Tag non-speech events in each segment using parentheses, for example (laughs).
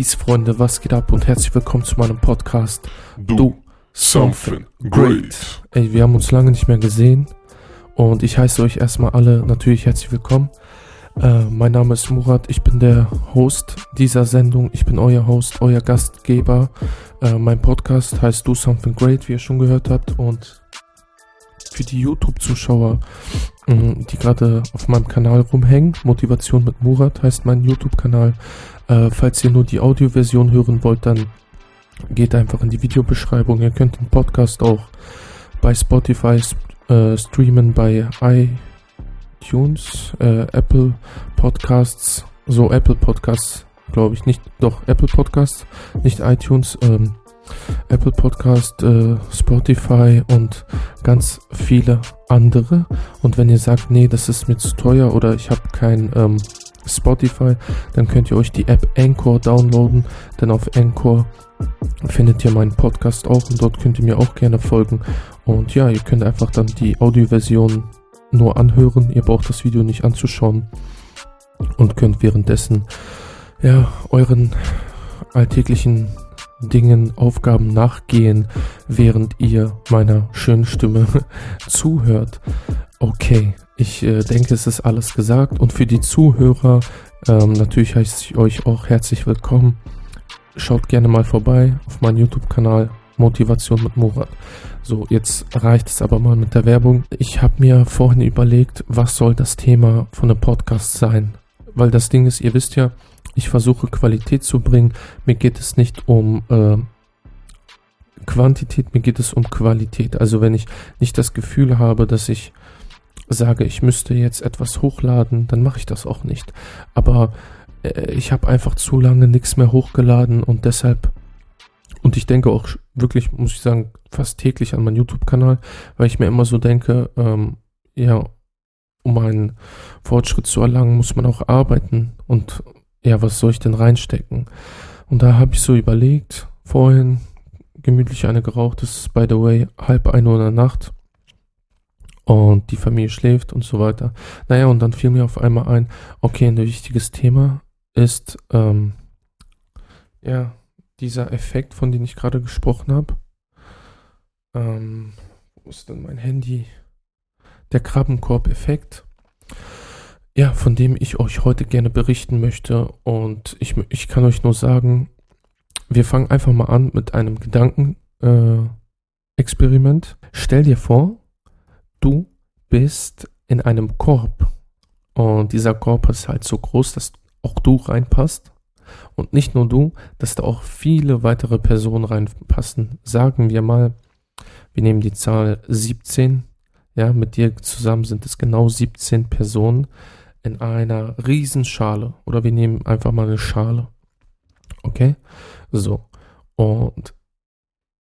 Peace, Freunde, was geht ab und herzlich willkommen zu meinem Podcast Do Something Great. Ey, wir haben uns lange nicht mehr gesehen und ich heiße euch erstmal alle natürlich herzlich willkommen. Äh, mein Name ist Murat, ich bin der Host dieser Sendung, ich bin euer Host, euer Gastgeber. Äh, mein Podcast heißt Do Something Great, wie ihr schon gehört habt und für die YouTube-Zuschauer, mh, die gerade auf meinem Kanal rumhängen, Motivation mit Murat heißt mein YouTube-Kanal. Äh, falls ihr nur die Audioversion hören wollt, dann geht einfach in die Videobeschreibung. Ihr könnt den Podcast auch bei Spotify sp- äh, streamen, bei iTunes, äh, Apple Podcasts, so Apple Podcasts, glaube ich, nicht, doch Apple Podcasts, nicht iTunes, ähm, Apple Podcast, äh, Spotify und ganz viele andere. Und wenn ihr sagt, nee, das ist mir zu teuer oder ich habe kein ähm, Spotify, dann könnt ihr euch die App Anchor downloaden, denn auf Anchor findet ihr meinen Podcast auch und dort könnt ihr mir auch gerne folgen. Und ja, ihr könnt einfach dann die Audioversion nur anhören, ihr braucht das Video nicht anzuschauen und könnt währenddessen ja euren alltäglichen Dingen, Aufgaben nachgehen, während ihr meiner schönen Stimme (laughs) zuhört. Okay, ich äh, denke, es ist alles gesagt. Und für die Zuhörer, ähm, natürlich heiße ich euch auch herzlich willkommen. Schaut gerne mal vorbei auf meinen YouTube-Kanal Motivation mit Murat. So, jetzt reicht es aber mal mit der Werbung. Ich habe mir vorhin überlegt, was soll das Thema von einem Podcast sein? Weil das Ding ist, ihr wisst ja, ich versuche Qualität zu bringen. Mir geht es nicht um äh, Quantität, mir geht es um Qualität. Also wenn ich nicht das Gefühl habe, dass ich sage, ich müsste jetzt etwas hochladen, dann mache ich das auch nicht. Aber äh, ich habe einfach zu lange nichts mehr hochgeladen und deshalb und ich denke auch wirklich, muss ich sagen, fast täglich an meinen YouTube-Kanal, weil ich mir immer so denke, ähm, ja, um einen Fortschritt zu erlangen, muss man auch arbeiten und ja, was soll ich denn reinstecken? Und da habe ich so überlegt, vorhin gemütlich eine geraucht, das ist by the way halb ein Uhr in der Nacht und die Familie schläft und so weiter. Naja, und dann fiel mir auf einmal ein, okay, ein wichtiges Thema ist, ähm, ja, dieser Effekt, von dem ich gerade gesprochen habe. Ähm, wo ist denn mein Handy? Der Krabbenkorb-Effekt. Ja, von dem ich euch heute gerne berichten möchte. Und ich, ich kann euch nur sagen, wir fangen einfach mal an mit einem Gedankenexperiment. Äh. Stell dir vor, du bist in einem Korb. Und dieser Korb ist halt so groß, dass auch du reinpasst. Und nicht nur du, dass da auch viele weitere Personen reinpassen. Sagen wir mal, wir nehmen die Zahl 17. Ja, mit dir zusammen sind es genau 17 Personen in einer Riesenschale. Oder wir nehmen einfach mal eine Schale. Okay? So. Und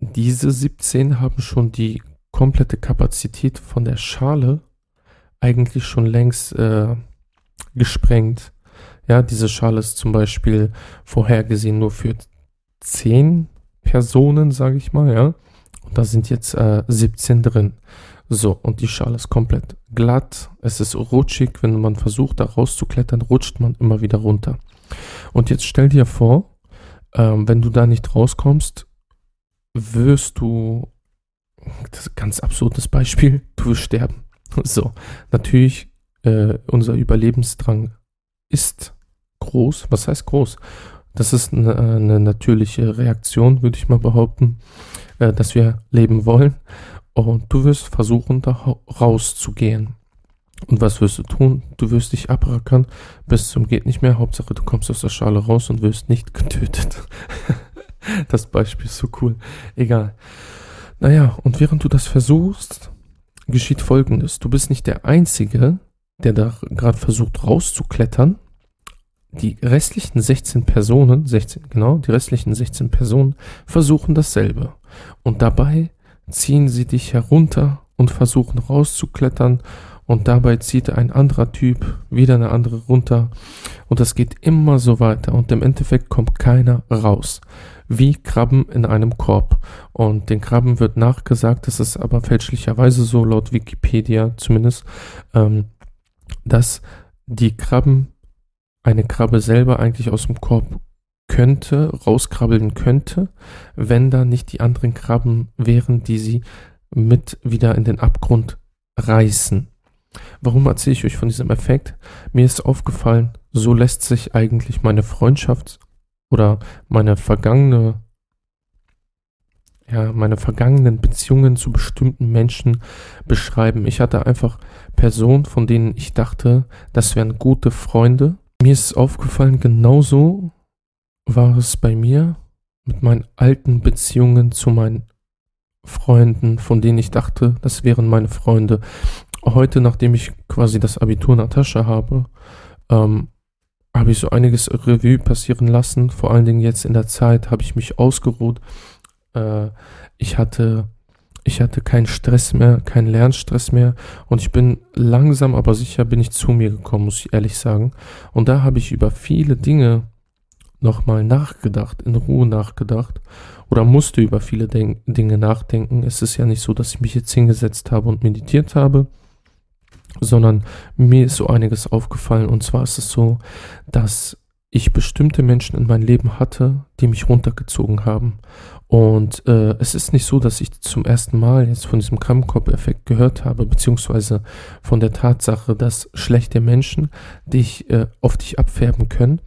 diese 17 haben schon die komplette Kapazität von der Schale eigentlich schon längst äh, gesprengt. Ja, diese Schale ist zum Beispiel vorhergesehen nur für 10 Personen, sage ich mal, ja. Und da sind jetzt äh, 17 drin. So, und die Schale ist komplett glatt. Es ist rutschig. Wenn man versucht, da rauszuklettern, rutscht man immer wieder runter. Und jetzt stell dir vor, ähm, wenn du da nicht rauskommst, wirst du, das ist ein ganz absurdes Beispiel, du wirst sterben. So, natürlich, äh, unser Überlebensdrang ist groß. Was heißt groß? Das ist eine, eine natürliche Reaktion, würde ich mal behaupten, äh, dass wir leben wollen. Und du wirst versuchen, da rauszugehen. Und was wirst du tun? Du wirst dich abrackern bis zum geht nicht mehr. Hauptsache, du kommst aus der Schale raus und wirst nicht getötet. (laughs) das Beispiel ist so cool. Egal. Naja, und während du das versuchst, geschieht Folgendes. Du bist nicht der Einzige, der da gerade versucht rauszuklettern. Die restlichen 16 Personen, 16, genau, die restlichen 16 Personen versuchen dasselbe. Und dabei ziehen sie dich herunter und versuchen rauszuklettern und dabei zieht ein anderer Typ wieder eine andere runter und das geht immer so weiter und im Endeffekt kommt keiner raus. Wie Krabben in einem Korb. Und den Krabben wird nachgesagt, das ist aber fälschlicherweise so, laut Wikipedia zumindest, ähm, dass die Krabben eine Krabbe selber eigentlich aus dem Korb könnte, rauskrabbeln könnte, wenn da nicht die anderen Krabben wären, die sie mit wieder in den Abgrund reißen. Warum erzähle ich euch von diesem Effekt? Mir ist aufgefallen, so lässt sich eigentlich meine Freundschaft oder meine vergangene ja, meine vergangenen Beziehungen zu bestimmten Menschen beschreiben. Ich hatte einfach Personen, von denen ich dachte, das wären gute Freunde. Mir ist aufgefallen, genauso war es bei mir mit meinen alten Beziehungen zu meinen Freunden, von denen ich dachte, das wären meine Freunde. Heute, nachdem ich quasi das Abitur in der Tasche habe, ähm, habe ich so einiges Revue passieren lassen. Vor allen Dingen jetzt in der Zeit habe ich mich ausgeruht. Äh, ich hatte ich hatte keinen Stress mehr, keinen Lernstress mehr und ich bin langsam aber sicher bin ich zu mir gekommen, muss ich ehrlich sagen. Und da habe ich über viele Dinge nochmal nachgedacht, in Ruhe nachgedacht oder musste über viele Den Dinge nachdenken. Es ist ja nicht so, dass ich mich jetzt hingesetzt habe und meditiert habe, sondern mir ist so einiges aufgefallen. Und zwar ist es so, dass ich bestimmte Menschen in mein Leben hatte, die mich runtergezogen haben. Und äh, es ist nicht so, dass ich zum ersten Mal jetzt von diesem Kammkopf-Effekt gehört habe, beziehungsweise von der Tatsache, dass schlechte Menschen dich äh, auf dich abfärben können,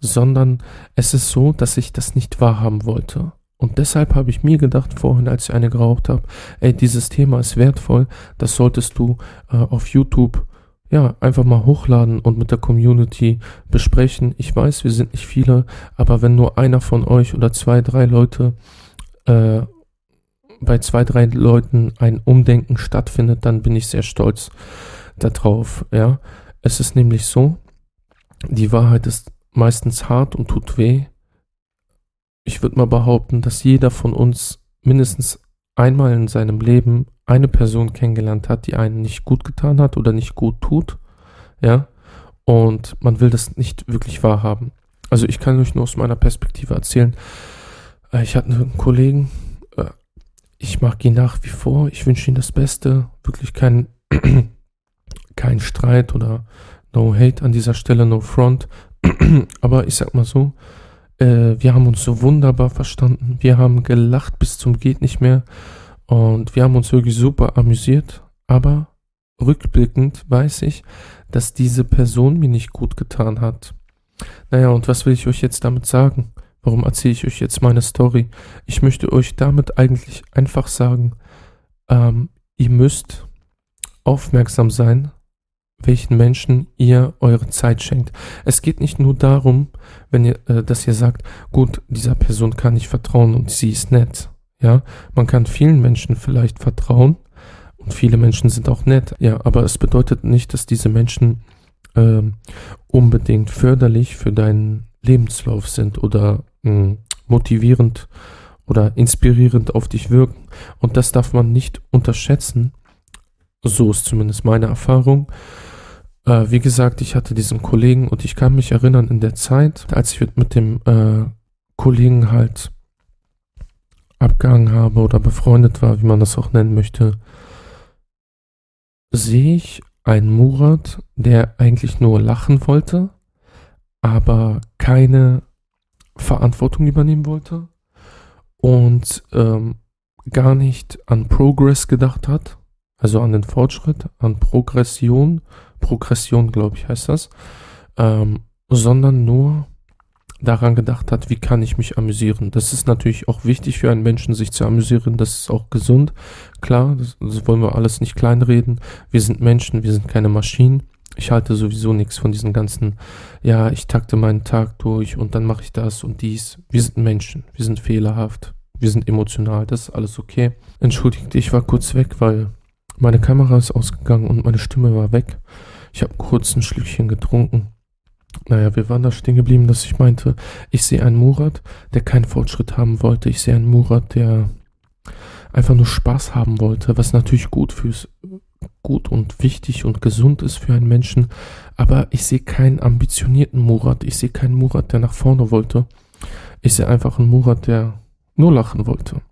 sondern es ist so, dass ich das nicht wahrhaben wollte. Und deshalb habe ich mir gedacht vorhin, als ich eine geraucht habe, ey, dieses Thema ist wertvoll, das solltest du äh, auf YouTube ja, einfach mal hochladen und mit der Community besprechen. Ich weiß, wir sind nicht viele, aber wenn nur einer von euch oder zwei, drei Leute äh, bei zwei, drei Leuten ein Umdenken stattfindet, dann bin ich sehr stolz darauf. Ja, es ist nämlich so, die Wahrheit ist meistens hart und tut weh. Ich würde mal behaupten, dass jeder von uns mindestens einmal in seinem Leben eine Person kennengelernt hat, die einen nicht gut getan hat oder nicht gut tut. Ja, und man will das nicht wirklich wahrhaben. Also ich kann euch nur aus meiner Perspektive erzählen. Äh, ich hatte einen Kollegen, äh, ich mag ihn nach wie vor, ich wünsche ihm das Beste, wirklich kein, (clears throat) kein Streit oder no hate an dieser Stelle, no front. (clears throat) Aber ich sag mal so, äh, wir haben uns so wunderbar verstanden. Wir haben gelacht bis zum geht nicht mehr. Und wir haben uns wirklich super amüsiert. Aber rückblickend weiß ich, dass diese Person mir nicht gut getan hat. Naja, und was will ich euch jetzt damit sagen? Warum erzähle ich euch jetzt meine Story? Ich möchte euch damit eigentlich einfach sagen, ähm, ihr müsst aufmerksam sein welchen Menschen ihr eure Zeit schenkt. Es geht nicht nur darum, wenn ihr, äh, dass ihr sagt, gut, dieser Person kann ich vertrauen und sie ist nett. Ja, man kann vielen Menschen vielleicht vertrauen und viele Menschen sind auch nett. Ja, aber es bedeutet nicht, dass diese Menschen äh, unbedingt förderlich für deinen Lebenslauf sind oder motivierend oder inspirierend auf dich wirken. Und das darf man nicht unterschätzen. So ist zumindest meine Erfahrung. Äh, wie gesagt, ich hatte diesen Kollegen und ich kann mich erinnern in der Zeit, als ich mit dem äh, Kollegen halt abgehangen habe oder befreundet war, wie man das auch nennen möchte, sehe ich einen Murat, der eigentlich nur lachen wollte, aber keine Verantwortung übernehmen wollte und ähm, gar nicht an Progress gedacht hat, also an den Fortschritt, an Progression Progression, glaube ich, heißt das, ähm, sondern nur daran gedacht hat, wie kann ich mich amüsieren. Das ist natürlich auch wichtig für einen Menschen, sich zu amüsieren. Das ist auch gesund. Klar, das, das wollen wir alles nicht kleinreden. Wir sind Menschen, wir sind keine Maschinen. Ich halte sowieso nichts von diesen ganzen, ja, ich takte meinen Tag durch und dann mache ich das und dies. Wir sind Menschen, wir sind fehlerhaft, wir sind emotional, das ist alles okay. Entschuldigt, ich war kurz weg, weil meine Kamera ist ausgegangen und meine Stimme war weg. Ich habe kurz ein Schlückchen getrunken. Naja, wir waren da stehen geblieben, dass ich meinte, ich sehe einen Murat, der keinen Fortschritt haben wollte. Ich sehe einen Murat, der einfach nur Spaß haben wollte, was natürlich gut fürs, gut und wichtig und gesund ist für einen Menschen. Aber ich sehe keinen ambitionierten Murat. Ich sehe keinen Murat, der nach vorne wollte. Ich sehe einfach einen Murat, der nur lachen wollte.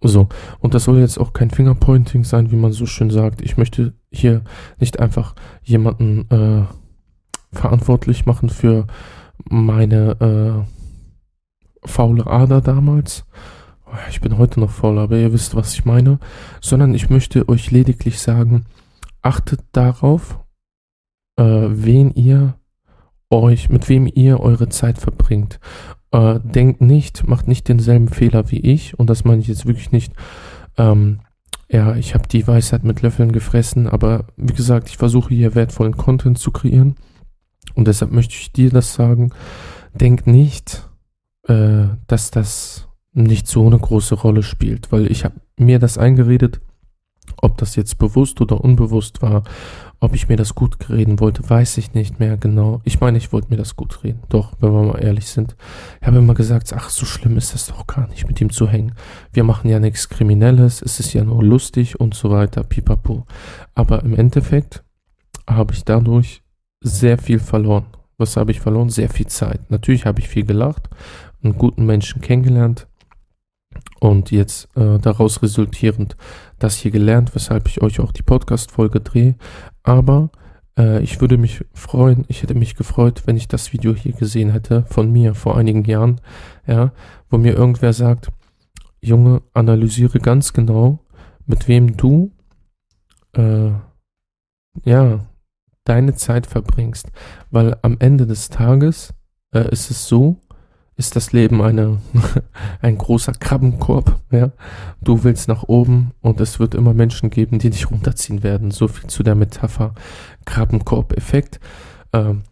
So, und das soll jetzt auch kein Fingerpointing sein, wie man so schön sagt. Ich möchte hier nicht einfach jemanden äh, verantwortlich machen für meine äh, faule Ader damals. Ich bin heute noch faul, aber ihr wisst, was ich meine. Sondern ich möchte euch lediglich sagen, achtet darauf, äh, wen ihr euch, mit wem ihr eure Zeit verbringt. Äh, denkt nicht, macht nicht denselben Fehler wie ich. Und das meine ich jetzt wirklich nicht. Ähm, ja, ich habe die Weisheit mit Löffeln gefressen, aber wie gesagt, ich versuche hier wertvollen Content zu kreieren. Und deshalb möchte ich dir das sagen. Denk nicht, äh, dass das nicht so eine große Rolle spielt, weil ich habe mir das eingeredet, ob das jetzt bewusst oder unbewusst war, ob ich mir das gut reden wollte, weiß ich nicht mehr genau. Ich meine, ich wollte mir das gut reden. Doch, wenn wir mal ehrlich sind. Ich habe immer gesagt, ach, so schlimm ist das doch gar nicht, mit ihm zu hängen. Wir machen ja nichts Kriminelles, es ist ja nur lustig und so weiter, pipapo. Aber im Endeffekt habe ich dadurch sehr viel verloren. Was habe ich verloren? Sehr viel Zeit. Natürlich habe ich viel gelacht, einen guten Menschen kennengelernt, und jetzt äh, daraus resultierend das hier gelernt, weshalb ich euch auch die Podcast-Folge drehe. Aber äh, ich würde mich freuen, ich hätte mich gefreut, wenn ich das Video hier gesehen hätte von mir vor einigen Jahren, ja, wo mir irgendwer sagt, Junge, analysiere ganz genau, mit wem du äh, ja deine Zeit verbringst, weil am Ende des Tages äh, ist es so, ist das Leben eine, (laughs) ein großer Krabbenkorb, ja. Du willst nach oben und es wird immer Menschen geben, die dich runterziehen werden. So viel zu der Metapher Krabbenkorb-Effekt. Ähm,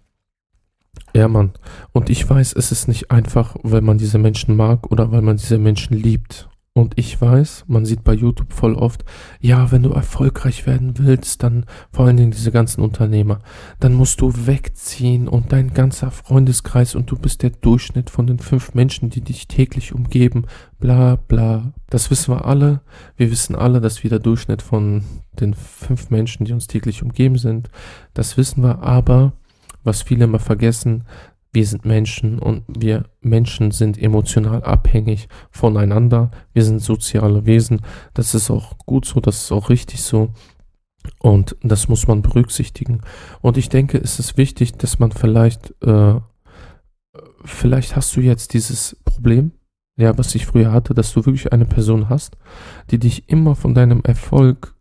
ja, Mann. Und ich weiß, es ist nicht einfach, weil man diese Menschen mag oder weil man diese Menschen liebt. Und ich weiß, man sieht bei YouTube voll oft, ja, wenn du erfolgreich werden willst, dann vor allen Dingen diese ganzen Unternehmer, dann musst du wegziehen und dein ganzer Freundeskreis und du bist der Durchschnitt von den fünf Menschen, die dich täglich umgeben, bla bla. Das wissen wir alle. Wir wissen alle, dass wir der Durchschnitt von den fünf Menschen, die uns täglich umgeben sind. Das wissen wir, aber was viele immer vergessen, wir sind Menschen und wir Menschen sind emotional abhängig voneinander. Wir sind soziale Wesen. Das ist auch gut so, das ist auch richtig so. Und das muss man berücksichtigen. Und ich denke, es ist wichtig, dass man vielleicht, äh, vielleicht hast du jetzt dieses Problem, ja, was ich früher hatte, dass du wirklich eine Person hast, die dich immer von deinem Erfolg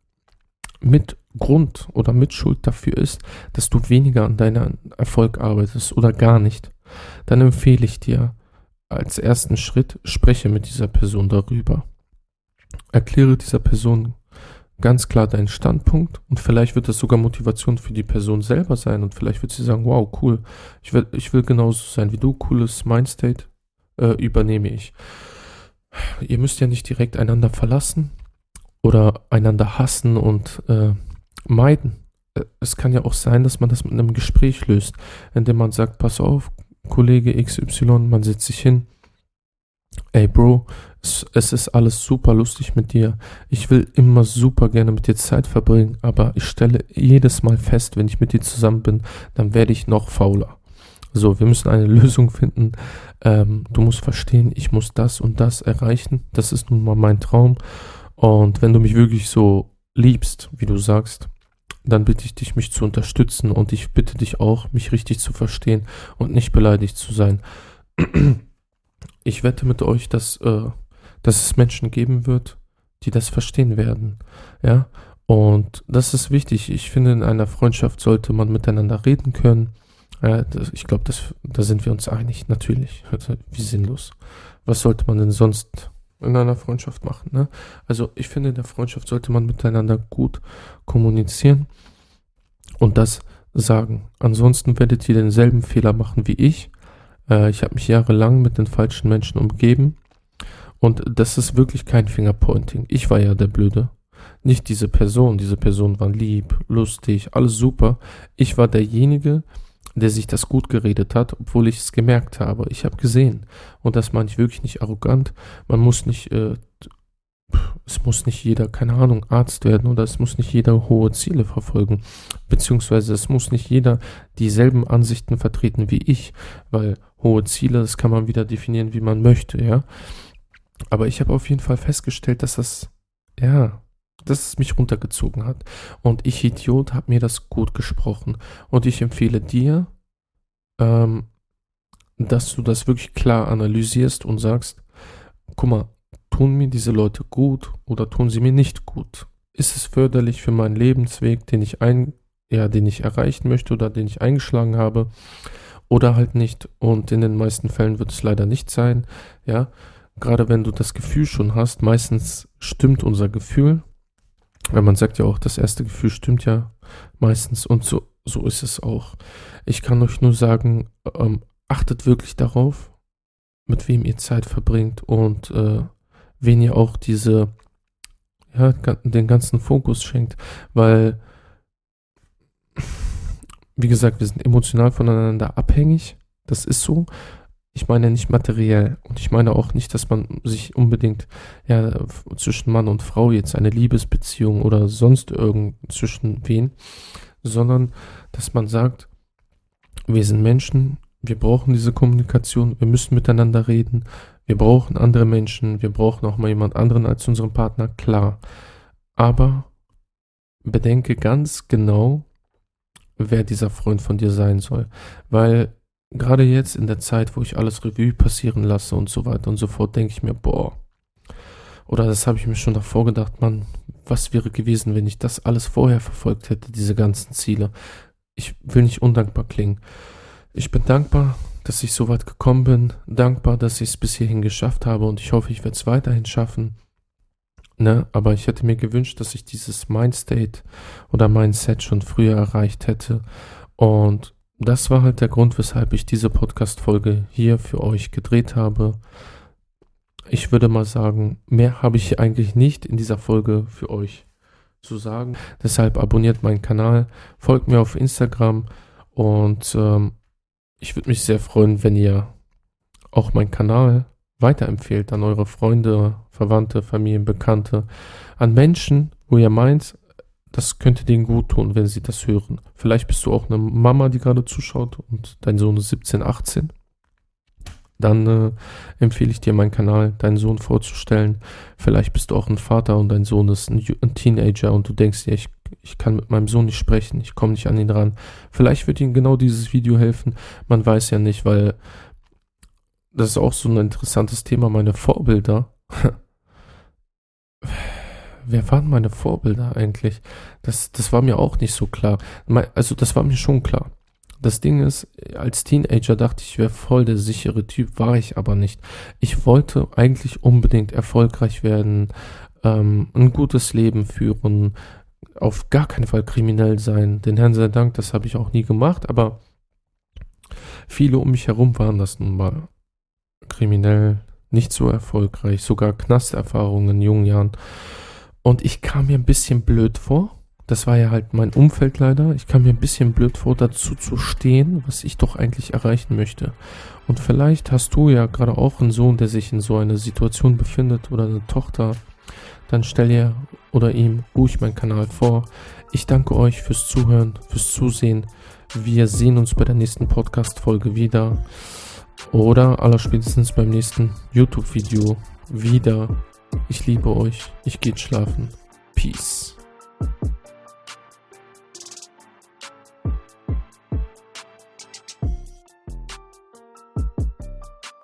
mit Grund oder Mitschuld dafür ist, dass du weniger an deinem Erfolg arbeitest oder gar nicht, dann empfehle ich dir als ersten Schritt, spreche mit dieser Person darüber. Erkläre dieser Person ganz klar deinen Standpunkt und vielleicht wird das sogar Motivation für die Person selber sein und vielleicht wird sie sagen, wow, cool, ich will, ich will genauso sein wie du, cooles Mindstate äh, übernehme ich. Ihr müsst ja nicht direkt einander verlassen oder einander hassen und äh, meiden. Äh, es kann ja auch sein, dass man das mit einem Gespräch löst, indem man sagt, pass auf, Kollege XY, man setzt sich hin. Ey Bro, es, es, ist alles super lustig mit dir. Ich will immer super gerne mit dir Zeit verbringen, aber ich stelle jedes Mal fest, wenn ich mit dir zusammen bin, dann werde ich noch fauler. So, wir müssen eine (laughs) Lösung finden. Ähm, du musst verstehen, ich muss das und das erreichen. Das ist nun mal mein Traum. Und wenn du mich wirklich so liebst, wie du sagst, dann bitte ich dich, mich zu unterstützen und ich bitte dich auch, mich richtig zu verstehen und nicht beleidigt zu sein. Ich wette mit euch, dass, äh, dass es Menschen geben wird, die das verstehen werden. Ja, und das ist wichtig. Ich finde, in einer Freundschaft sollte man miteinander reden können. Ja, das, ich glaube, da sind wir uns einig, natürlich. (laughs) Wie sinnlos. Was sollte man denn sonst in einer Freundschaft machen. Ne? Also ich finde, in der Freundschaft sollte man miteinander gut kommunizieren und das sagen. Ansonsten werdet ihr denselben Fehler machen wie ich. Äh, ich habe mich jahrelang mit den falschen Menschen umgeben und das ist wirklich kein Fingerpointing. Ich war ja der Blöde. Nicht diese Person. Diese Person war lieb, lustig, alles super. Ich war derjenige, der der sich das gut geredet hat, obwohl ich es gemerkt habe. Ich habe gesehen. Und das meine ich wirklich nicht arrogant. Man muss nicht äh, es muss nicht jeder, keine Ahnung, Arzt werden oder es muss nicht jeder hohe Ziele verfolgen. Beziehungsweise es muss nicht jeder dieselben Ansichten vertreten wie ich, weil hohe Ziele, das kann man wieder definieren, wie man möchte, ja. Aber ich habe auf jeden Fall festgestellt, dass das, ja, dass es mich runtergezogen hat. Und ich, Idiot, habe mir das gut gesprochen. Und ich empfehle dir, ähm, dass du das wirklich klar analysierst und sagst, guck mal, tun mir diese Leute gut oder tun sie mir nicht gut? Ist es förderlich für meinen Lebensweg, den ich ein, ja, den ich erreichen möchte oder den ich eingeschlagen habe? Oder halt nicht. Und in den meisten Fällen wird es leider nicht sein. Ja, gerade wenn du das Gefühl schon hast, meistens stimmt unser Gefühl. Weil man sagt ja auch, das erste Gefühl stimmt ja meistens. Und so, so ist es auch. Ich kann euch nur sagen, ähm, achtet wirklich darauf, mit wem ihr Zeit verbringt und äh, wen ihr auch diese, ja, den ganzen Fokus schenkt, weil, wie gesagt, wir sind emotional voneinander abhängig, das ist so. Ich meine nicht materiell und ich meine auch nicht, dass man sich unbedingt ja zwischen Mann und Frau jetzt eine Liebesbeziehung oder sonst irgend zwischen wen, sondern dass man sagt, wir sind Menschen, wir brauchen diese Kommunikation, wir müssen miteinander reden, wir brauchen andere Menschen, wir brauchen auch mal jemand anderen als unseren Partner, klar. Aber bedenke ganz genau, wer dieser Freund von dir sein soll. Weil gerade jetzt in der Zeit, wo ich alles Revue passieren lasse und so weiter und so fort, denke ich mir, boah. Oder das habe ich mir schon davor gedacht, Mann, was wäre gewesen, wenn ich das alles vorher verfolgt hätte, diese ganzen Ziele. Ich will nicht undankbar klingen. Ich bin dankbar, dass ich so weit gekommen bin, dankbar, dass ich es bis hierhin geschafft habe und ich hoffe, ich werde es weiterhin schaffen. Ne, aber ich hätte mir gewünscht, dass ich dieses Mindstate oder Mindset schon früher erreicht hätte. Und das war halt der Grund, weshalb ich diese Podcast-Folge hier für euch gedreht habe. Ich würde mal sagen, mehr habe ich eigentlich nicht in dieser Folge für euch zu sagen. Deshalb abonniert meinen Kanal, folgt mir auf Instagram und ähm, ich würde mich sehr freuen, wenn ihr auch meinen Kanal weiterempfehlt an eure Freunde, Verwandte, Familien, Bekannte, an Menschen, wo ihr meint, das könnte denen gut tun, wenn sie das hören. Vielleicht bist du auch eine Mama, die gerade zuschaut und dein Sohn ist 17, 18 dann äh, empfehle ich dir meinen Kanal, deinen Sohn vorzustellen. Vielleicht bist du auch ein Vater und dein Sohn ist ein, ein Teenager und du denkst dir, ich, ich kann mit meinem Sohn nicht sprechen, ich komme nicht an ihn ran. Vielleicht wird ihm genau dieses Video helfen. Man weiß ja nicht, weil das ist auch so ein interessantes Thema, meine Vorbilder. (laughs) Wer waren meine Vorbilder eigentlich? Das, das war mir auch nicht so klar. Also das war mir schon klar. Das Ding ist, als Teenager dachte ich, ich wäre voll der sichere Typ, war ich aber nicht. Ich wollte eigentlich unbedingt erfolgreich werden, ähm, ein gutes Leben führen, auf gar keinen Fall kriminell sein. Den Herrn sei Dank, das habe ich auch nie gemacht, aber viele um mich herum waren das nun mal kriminell, nicht so erfolgreich, sogar Knasterfahrungen in jungen Jahren. Und ich kam mir ein bisschen blöd vor das war ja halt mein Umfeld leider. Ich kam mir ein bisschen blöd vor, dazu zu stehen, was ich doch eigentlich erreichen möchte. Und vielleicht hast du ja gerade auch einen Sohn, der sich in so einer Situation befindet oder eine Tochter. Dann stell ihr oder ihm ruhig meinen Kanal vor. Ich danke euch fürs Zuhören, fürs Zusehen. Wir sehen uns bei der nächsten Podcast-Folge wieder. Oder allerspätestens beim nächsten YouTube-Video wieder. Ich liebe euch. Ich gehe schlafen. Peace.